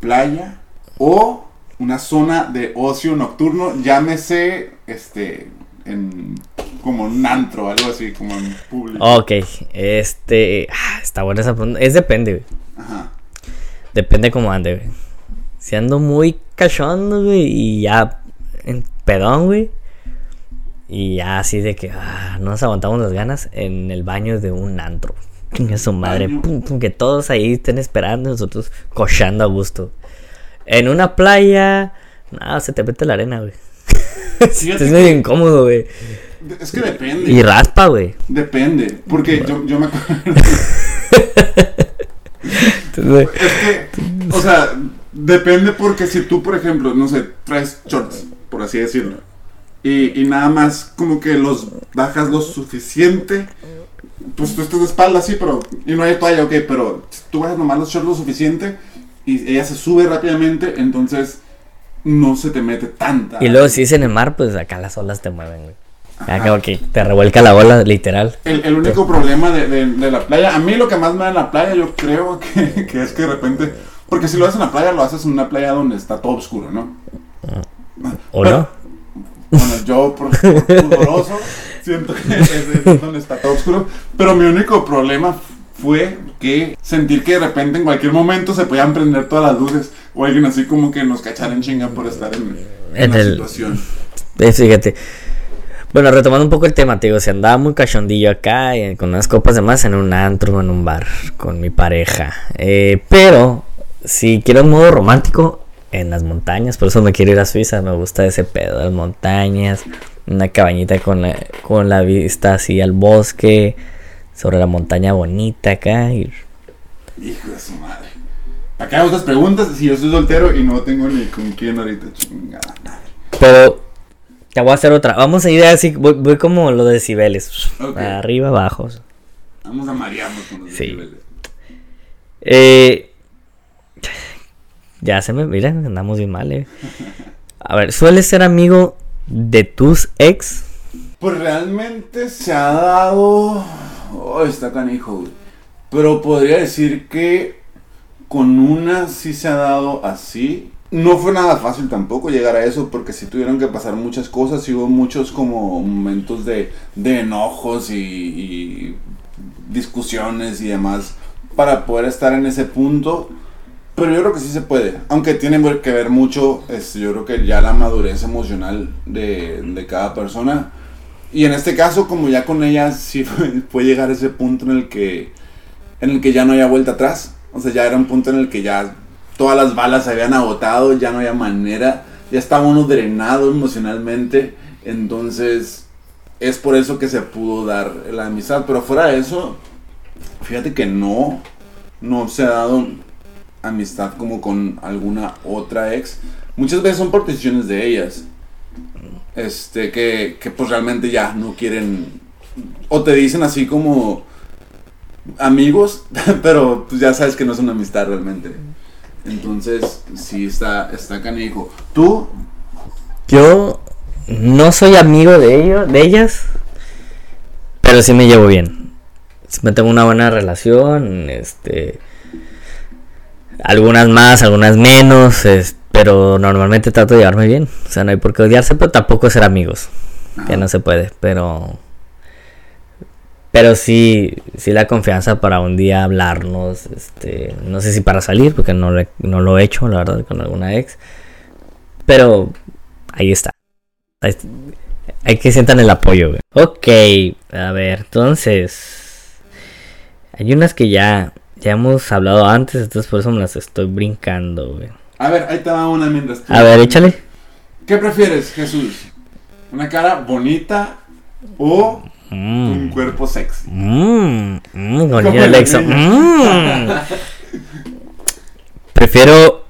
playa o una zona de ocio nocturno, llámese este en como un antro, algo así, como en público. Ok, este. ah, Está buena esa pregunta. Es depende, güey. Ajá. Depende cómo ande, güey. Si ando muy cachondo, güey, y ya en pedón, güey. Y ya así de que ah, no nos aguantamos las ganas en el baño de un antro. Chinga su madre. Baño. pum, pum, que todos ahí estén esperando, nosotros cochando a gusto. En una playa, nada, se te mete la arena, güey. Fíjate es medio que- incómodo, güey. Es que depende. Y raspa, güey. Depende, porque yo, yo me acuerdo. Entonces, Es que, o sea, depende porque si tú, por ejemplo, no sé, traes shorts, por así decirlo, y, y nada más como que los bajas lo suficiente, pues tú estás de espalda así, pero, y no hay toalla, ok, pero si tú bajas nomás los shorts lo suficiente y ella se sube rápidamente, entonces no se te mete tanta. Y luego si es en el mar, pues acá las olas te mueven, güey. Acá que te revuelca la ola, literal. El, el único problema de, de- de la playa, a mí lo que más me da en la playa, yo creo que, que es que de repente, porque si lo haces en la playa, lo haces en una playa donde está todo oscuro, ¿no? ¿O Pero- no? Bueno, yo por, por pudoroso siento que es, es donde está todo oscuro, pero mi único problema fue que sentir que de repente en cualquier momento se podían prender todas las luces o alguien así como que nos cachara en chinga por estar en, en En la el- situación. Fíjate. Bueno, retomando un poco el tema, te digo, si andaba muy cachondillo acá, eh, con unas copas de más en un antro, en un bar, con mi pareja. Eh, pero, si quiero un modo romántico, en las montañas, por eso me quiero ir a Suiza, me gusta ese pedo, las montañas, una cabañita con la, con la vista así al bosque, sobre la montaña bonita acá, y Hijo de su madre. Acá hay otras preguntas, si yo soy soltero y no tengo ni con quién ahorita, chingada madre. Pero te voy a hacer otra. Vamos a ir así, voy, voy como lo de decibeles. Arriba, abajo. Vamos a marearnos con los Sí. decibeles. Eh, ya se me, mira, andamos bien mal, eh. A ver, ¿sueles ser amigo de tus ex? Pues realmente se ha dado. Oh, está canijo, güey. Pero podría decir que con una sí se ha dado así. No fue nada fácil tampoco llegar a eso porque sí tuvieron que pasar muchas cosas y hubo muchos como momentos de, de enojos y, y discusiones y demás para poder estar en ese punto. Pero yo creo que sí se puede. Aunque tiene que ver mucho, este, yo creo que ya la madurez emocional de, de cada persona. Y en este caso, como ya con ella sí fue, fue llegar ese punto en el que en el que ya no había vuelta atrás. O sea, ya era un punto en el que ya todas las balas se habían agotado, ya no había manera, ya estaba uno drenado emocionalmente. Entonces, es por eso que se pudo dar la amistad. Pero fuera de eso, fíjate que no, no se ha dado amistad como con alguna otra ex. Muchas veces son por decisiones de ellas. Este, que, que pues realmente ya no quieren. O te dicen así como amigos, pero pues ya sabes que no es una amistad realmente. Entonces, sí está, está canijo. ¿Tú? Yo no soy amigo de ellos, de ellas, pero sí me llevo bien. Me tengo una buena relación, este, algunas más, algunas menos, es- pero normalmente trato de llevarme bien. O sea, no hay por qué odiarse, pero tampoco ser amigos, que Ajá. no se puede. Pero, pero sí, sí la confianza para un día hablarnos, este, no sé si para salir, porque no, le- no lo he hecho, la verdad, con alguna ex. Pero ahí está. Ahí- Hay que sientan el apoyo, güey. Ok, a ver, entonces. Hay unas que ya, ya hemos hablado antes, entonces por eso me las estoy brincando, güey. A ver, ahí te va una mientras tú- A ver, échale. ¿Qué prefieres, Jesús? ¿Una cara bonita o un Mmm, cuerpo sexy? mmm, con Como niño la Alexa. Mm. Prefiero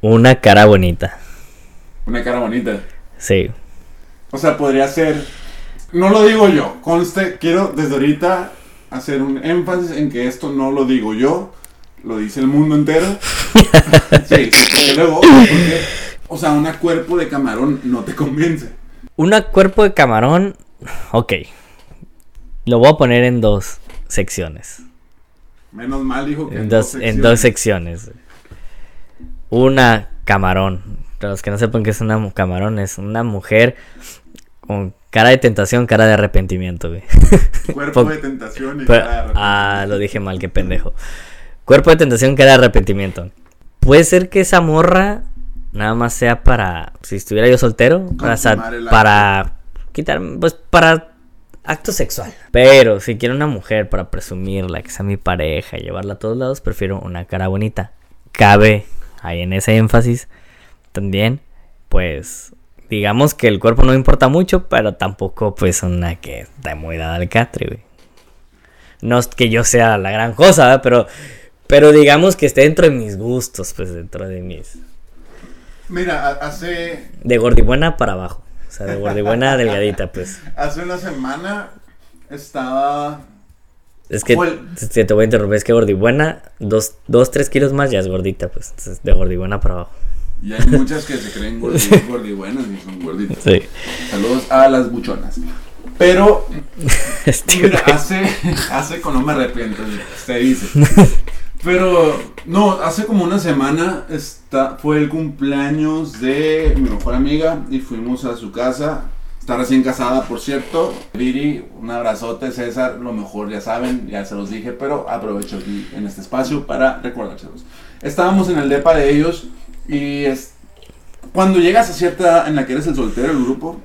una cara bonita. Una cara bonita. Sí. O sea, podría ser. No lo digo yo. Conste, quiero desde ahorita hacer un énfasis en que esto no lo digo yo. Lo dice el mundo entero. sí, sí, porque luego. porque, o sea, una cuerpo de camarón no te convence. Una cuerpo de camarón. Ok. Lo voy a poner en dos secciones. Menos mal dijo que En dos, en dos secciones. una camarón. Para los que no sepan qué es una camarón, es una mujer con cara de tentación, cara de arrepentimiento, güey. Cuerpo Po- de tentación y Pero- cara de ah, lo dije mal, qué pendejo. Cuerpo de tentación, cara de arrepentimiento. Puede ser que esa morra nada más sea para, si estuviera yo soltero, para, para quitar, pues para acto sexual. Pero si quiero una mujer para presumirla, que sea mi pareja, llevarla a todos lados, prefiero una cara bonita. Cabe ahí en ese énfasis también, pues digamos que el cuerpo no importa mucho, pero tampoco pues una que está muy dada al catre, güey. No es que yo sea la gran cosa, ¿verdad? pero pero digamos que esté dentro de mis gustos, pues dentro de mis Mira, hace, de gordibuena para abajo, o sea, de gordibuena delgadita, pues. hace una semana estaba... Es que te voy a interrumpir, es que gordibuena, dos, dos, tres kilos más ya es gordita, pues, entonces, de gordibuena para abajo. Y hay muchas que se creen gorditas, gordibuenas y son gorditas. Sí. Saludos a las buchonas. Pero, Este, mira, hace, hace no me arrepiento, se dice. Pero, no, hace como una semana está, fue el cumpleaños de mi mejor amiga y fuimos a su casa. Está recién casada, por cierto. Viri, un abrazote, César, lo mejor ya saben, ya se los dije, pero aprovecho aquí en este espacio para recordárselos. Estábamos en el depa de ellos y es, cuando llegas a cierta edad en la que eres el soltero del grupo,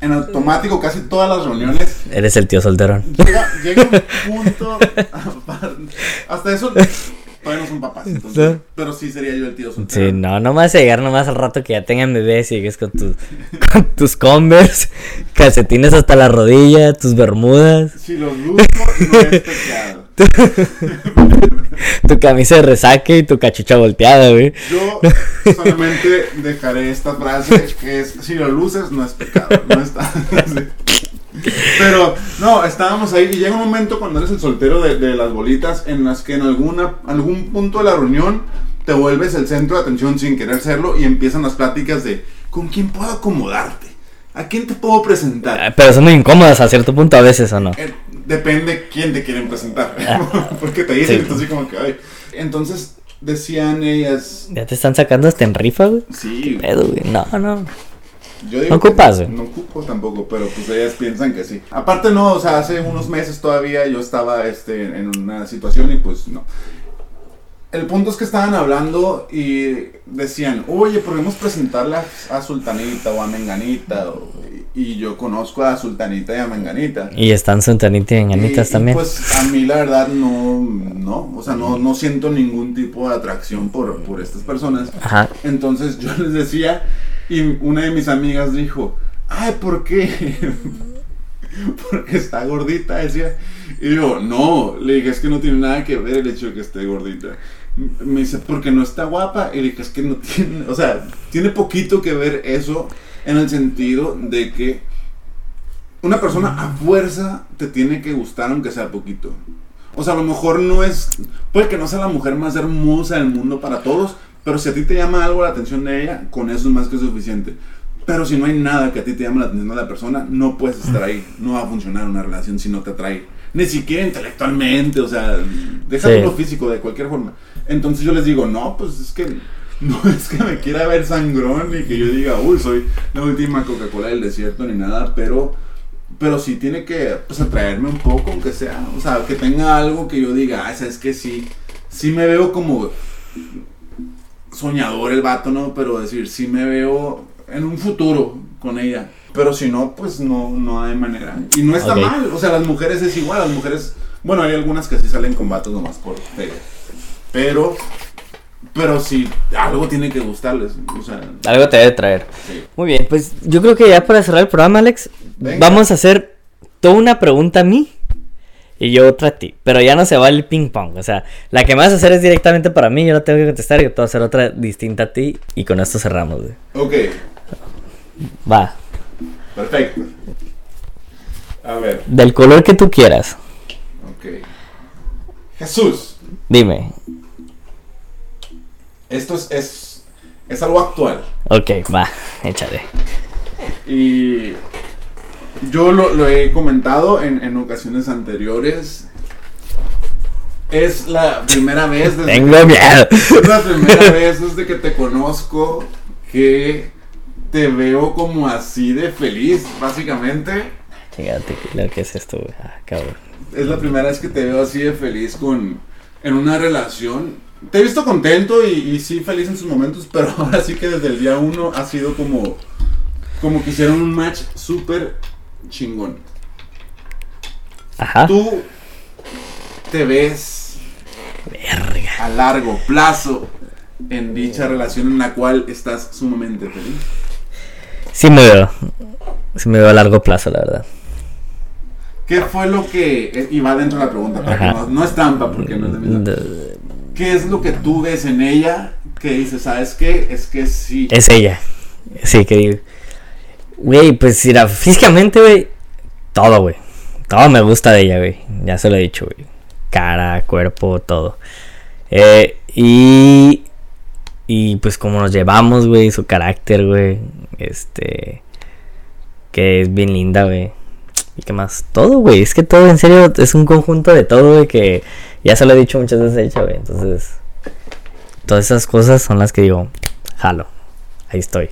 en automático casi todas las reuniones Eres el tío solterón. llega, llega un punto. hasta eso. Todavía no son papás. entonces, pero sí sería yo el tío soltero. Sí, no, no me vas a llegar nomás al rato que ya tengan bebés y llegues con tus, con tus Converse, calcetines hasta la rodilla, tus bermudas, Si los busco, no es pecado. tu camisa de resaque y tu cachucha volteada, güey. Yo solamente dejaré esta frase que es: si lo luces, no es pecado. No está. Pero, no, estábamos ahí y llega un momento cuando eres el soltero de, de las bolitas en las que en alguna, algún punto de la reunión te vuelves el centro de atención sin querer serlo y empiezan las pláticas de ¿con quién puedo acomodarte? ¿A quién te puedo presentar? Ah, Pero son muy incómodas a cierto punto a veces, ¿o no? Eh, depende quién te quieren presentar. Porque te dicen Sí. como que, ay. Entonces decían ellas, Ya te están sacando hasta en rifa, güey. sí, Pedo, güey. No, no. Yo digo No ocupas, güey. No ocupo tampoco, pero pues ellas piensan que sí. Aparte no, o sea, hace unos meses todavía yo estaba este, en una situación y pues no. El punto es que estaban hablando y decían, oye, podemos presentarle a, Sultanita o a Menganita. o- y yo conozco a Sultanita y a Menganita. Y están Suntanita y Y- Enganitas y, también. Pues a mí la verdad no, no, o sea, no, no siento ningún tipo de atracción por, por estas personas. Ajá. Entonces yo les decía y una de mis amigas dijo, ay, ¿por qué? Porque está gordita, decía. Y digo, no, le dije, es que no tiene nada que ver el hecho de que esté gordita. Me dice, porque no está guapa. Y le dije, es que no tiene, o sea, tiene poquito que ver eso en el sentido de que una persona a fuerza te tiene que gustar aunque sea poquito. O sea, a lo mejor no es, puede que no sea la mujer más hermosa del mundo para todos, pero si a ti te llama algo la atención de ella, con eso es más que suficiente. Pero si no hay nada que a ti te llame la atención de la persona, no puedes estar ahí. No va a funcionar una relación si no te atrae. Ni siquiera intelectualmente, o sea, déjalo Sí. lo físico de cualquier forma. Entonces yo les digo, no, pues es que no es que me quiera ver sangrón ni que yo diga, uy, soy la última Coca-Cola del desierto ni nada, pero pero sí tiene que pues atraerme un poco, aunque sea, o sea, que tenga algo que yo diga, ah, es que sí, sí me veo como soñador el vato, ¿no? Pero decir, sí me veo en un futuro con ella. Pero si no, pues no, no hay manera. Y no está mal, o sea, las mujeres es igual, las mujeres, bueno, hay algunas que sí salen con vatos nomás por feria. Pero, pero sí, algo tiene que gustarles, o sea, Algo te debe traer. sí. Muy bien, pues yo creo que ya para cerrar el programa, Alex, Venga. vamos a hacer toda una pregunta a mí y yo otra a ti. Pero ya no se va el ping pong. O sea, la que me vas a hacer es directamente para mí, yo la tengo que contestar y yo te voy a hacer otra distinta a ti y con esto cerramos, güey. Ok, Va, perfecto. A ver, del color que tú quieras, ok. Jesús, dime. Esto es, es, es algo actual. Ok, va, échale. Y yo lo, lo he comentado en, en ocasiones anteriores. Es la primera vez desde Tengo miedo. Es la primera vez desde que te conozco que te veo como así de feliz, básicamente. Fíjate lo que es esto. Ah, cabrón. Es la primera vez que te veo así de feliz con en una relación. Te he visto contento y, y sí feliz en sus momentos, pero ahora sí que desde el día uno ha sido como como que hicieron un match súper chingón. Ajá. Tú te ves Verga. a largo plazo en dicha relación en la cual estás sumamente feliz. Sí me veo. Sí me veo a largo plazo, la verdad. ¿Qué fue lo que eh, y va dentro de la pregunta? para que no, no es trampa porque no es de mi ¿Qué es lo que tú ves en ella que dices, sabes qué? Es que sí. Es ella. Sí, que digo. Güey, pues mira, físicamente, güey. Todo, güey. Todo me gusta de ella, güey. Ya se lo he dicho, güey. Cara, cuerpo, todo. Eh, y. Y pues como nos llevamos, güey. Su carácter, güey. Este. Que es bien linda, güey. ¿Y qué más? Todo, güey. Es que todo, en serio, es un conjunto de todo, güey. Que ya se lo he dicho muchas veces güey. Entonces. Todas esas cosas son las que digo. Jalo. Ahí estoy.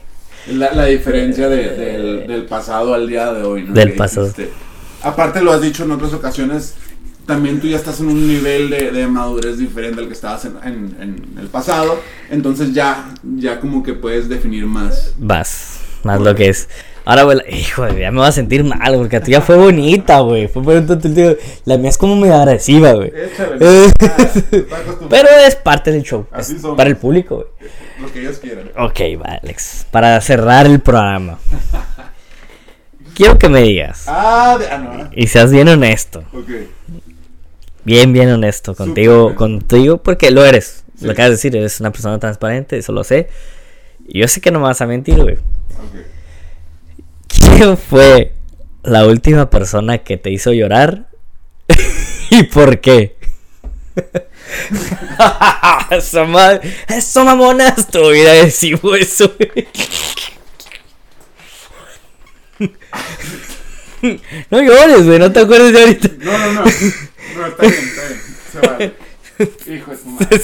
La, la diferencia de- del, del pasado al día de hoy, ¿no? Del pasado. Aparte lo has dicho en otras ocasiones, también tú ya estás en un nivel de, de madurez diferente al que estabas en, en- en el pasado, entonces ya, ya como que puedes definir más. Más, más lo que es. Ahora, güey, hijo, ya me voy a sentir mal, porque a ti ya fue bonita, güey. Fue bonita, La mía es como medio agresiva, güey. Eh. Ah. Pero es parte del show. Así para el público, güey. Lo que ellos quieran. Ok, va, Alex. Para cerrar el programa. Quiero que me digas. Ah, de, ah, no. Y seas bien honesto. Ok. Bien, bien honesto contigo, contigo, porque lo eres. Sí. Lo acabas de decir, eres una persona transparente, eso lo sé. Y yo sé que no me vas a mentir, güey. Ok. ¿Quién fue la última persona que te hizo llorar? ¿Y por qué? eso, ma- eso mamonas, tu vida decimos eso. no llores, güey, no te acuerdes de ahorita. No, no, no. No, está bien, está bien. Se vale. Hijo de tu madre.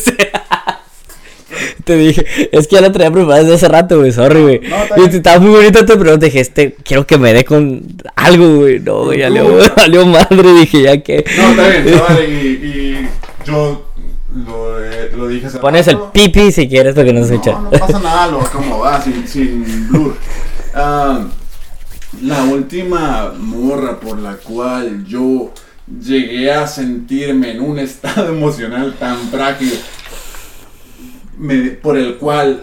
Te dije, es que ya la traía preparada desde hace rato, güey, sorry, güey. No, y estaba muy bonita tu pregunta, dije, este, quiero que me dé con algo, güey. No, güey, ya valió madre, dije, ya que. No, está bien. Y, y yo lo, eh, lo dije hace Pones el pipi si quieres porque no se escucha. No, no pasa nada, lo como va, sin, sin blur. Ah, la última morra por la cual yo llegué a sentirme en un estado emocional tan frágil, me- por el cual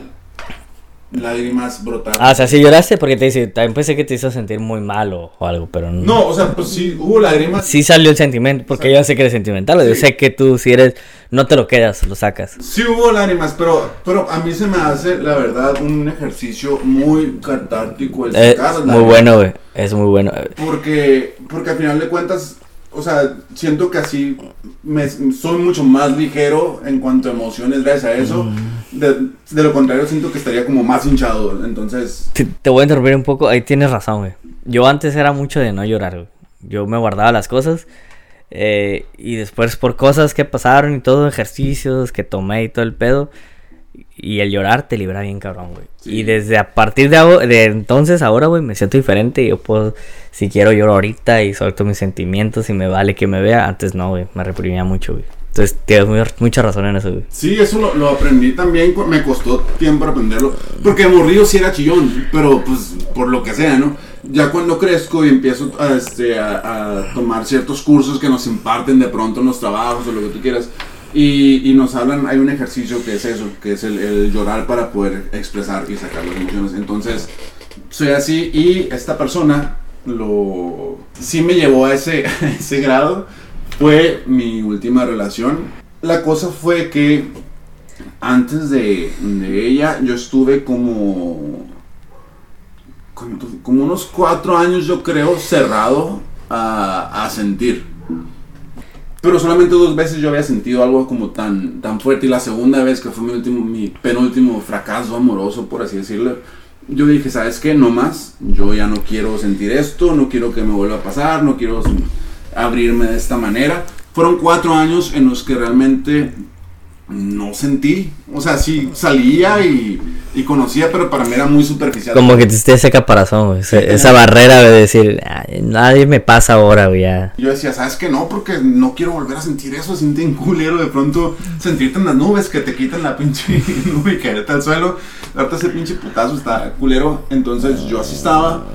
lágrimas brotaron. Ah, o sea, si lloraste porque te dice, también pensé que te hizo sentir muy mal o, algo, pero no. No, o sea, pues sí, hubo lágrimas. Sí salió el sentimiento, porque yo sé que eres sentimental, yo Sí. sé que tú si eres, no te lo quedas, lo sacas. Sí hubo lágrimas, pero, pero a mí se me hace, la verdad, un ejercicio muy catártico el Eh, sacar muy bueno, güey, es muy bueno. Porque, porque al final de cuentas, o sea, siento que así me, soy mucho más ligero en cuanto a emociones gracias a eso. De, de lo contrario, siento que estaría como más hinchado. Entonces, Te, te voy a interrumpir un poco, ahí tienes razón, güey. Yo antes era mucho de no llorar, güey. Yo me guardaba las cosas eh, y después por cosas que pasaron y todo, ejercicios que tomé y todo el pedo. Y el llorar te libra bien, cabrón, güey. Sí. Y desde a partir de, de entonces, ahora, güey, me siento diferente. Y yo puedo, si quiero, lloro ahorita y suelto mis sentimientos y me vale que me vea. Antes no, güey, me reprimía mucho, güey. Entonces tienes muy- mucha razón en eso, güey. sí, eso lo, lo aprendí también. Me costó tiempo aprenderlo. Porque de morrillo sí era chillón, pero pues por lo que sea, ¿no? Ya cuando crezco y empiezo a, este, a, a tomar ciertos cursos que nos imparten de pronto en los trabajos o lo que tú quieras. Y, nos hablan, hay un ejercicio que es eso, que es el, llorar para poder expresar y sacar las emociones. Entonces, soy así y esta persona lo sí me llevó a ese, ese grado. Fue mi última relación. La cosa fue que antes de, de ella yo estuve como, como unos cuatro años yo creo cerrado a sentir. Pero solamente dos veces yo había sentido algo como tan, tan fuerte y la segunda vez que fue mi, último, mi penúltimo fracaso amoroso, por así decirlo, yo dije, ¿sabes qué? No más, yo ya no quiero sentir esto, no quiero que me vuelva a pasar, no quiero abrirme de esta manera. fueron cuatro años en los que realmente no sentí. O sea, sí salía y, y conocía, pero para mí era muy superficial. Como que te esté ese caparazón, güey, esa barrera de decir, "Ay, nadie me pasa ahora, güey. Yo decía, ¿sabes qué? No, porque no quiero volver a sentir eso, sentir un culero de pronto, sentirte en las nubes, que te quitan la pinche nube y caerte al suelo, darte ese pinche putazo está culero. Entonces yo así estaba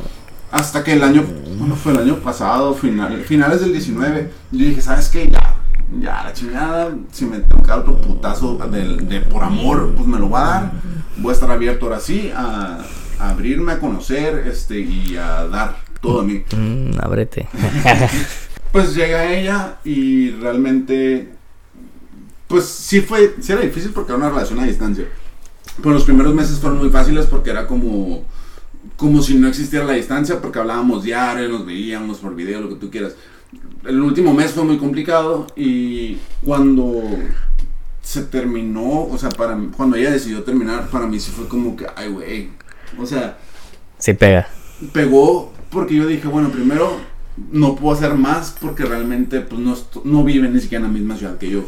hasta que el año, bueno, fue el año pasado, final, finales del 19, yo dije, ¿sabes qué? Ya, ya, la chingada, si me dar otro putazo de, de por amor, pues me lo va a dar. Voy a estar abierto ahora sí a, a abrirme, a conocer este, y a dar todo a mí. Mm, ábrete. Pues llega ella y realmente, pues sí fue, sí era difícil porque era una relación a distancia. Pero los primeros meses fueron muy fáciles porque era como, como si no existiera la distancia porque hablábamos diario, nos veíamos por video, lo que tú quieras. El último mes fue muy complicado y cuando se terminó, o sea, para cuando ella decidió terminar, para mí sí fue como que, ay, güey. O sea, Sí pega. pegó porque yo dije, bueno, primero no puedo hacer más porque realmente pues no, no vive ni siquiera en la misma ciudad que yo.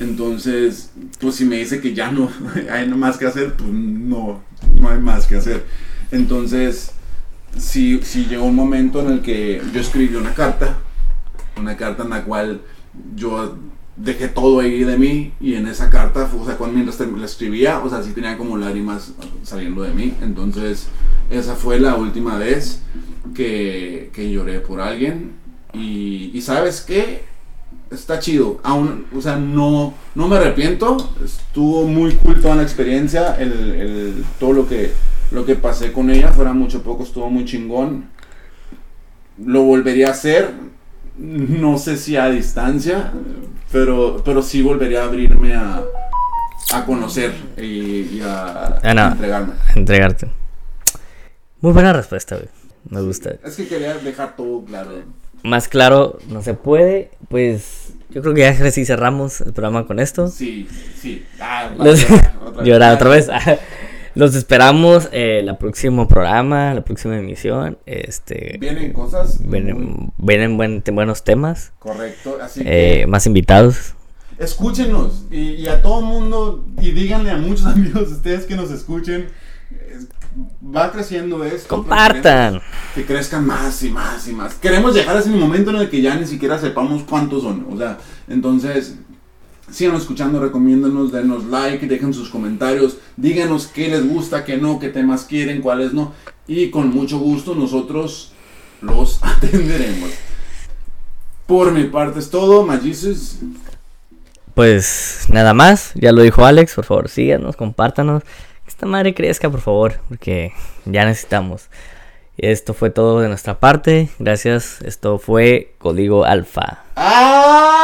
Entonces, pues si me dice que ya no hay más que hacer, pues no, no hay más que hacer. Entonces, sí, sí llegó un momento en el que yo escribí una carta, una carta en la cual yo dejé todo ahí de mí y en esa carta, o sea, cuando mientras la escribía, o sea, sí tenía como lágrimas saliendo de mí. Entonces, esa fue la última vez que, que lloré por alguien. Y, sabes qué? Está chido. Aún, o sea, no, no me arrepiento. Estuvo muy cool toda la experiencia. El, el- todo lo que, lo que pasé con ella, fuera mucho poco, estuvo muy chingón. Lo volvería a hacer. No sé si a distancia, pero, pero sí volvería a abrirme a, a conocer y, y a, Ah, no. entregarme. Entregarte. Muy buena respuesta, güey. Me gusta. Es que quería dejar todo claro. Más claro, no se puede. Pues yo creo que ya sí cerramos el programa con esto. Sí, sí. Ah, Los- otra vez. Llorar otra vez. Los esperamos eh, el próximo programa, la próxima emisión. Este Vienen cosas. vienen, vienen buen- buenos temas, Correcto. Así que eh, más invitados. escúchenos y, y a todo mundo y díganle a muchos amigos de ustedes que nos escuchen. Es- Va creciendo esto. Compartan. Que crezcan más y más y más. Queremos llegar a ese momento en el que ya ni siquiera sepamos cuántos son. O sea, entonces, sigan escuchando, recomiéndanos, denos like, dejen sus comentarios, díganos qué les gusta, qué no, qué temas quieren, cuáles no. Y con mucho gusto nosotros los atenderemos. Por mi parte es todo, Magices. Pues nada más, ya lo dijo Alex, por favor síganos, compártanos. Que esta madre crezca, por favor, porque ya necesitamos. Esto fue todo de nuestra parte. Gracias. Esto fue Código Alfa. ¡Ah!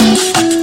Thank you.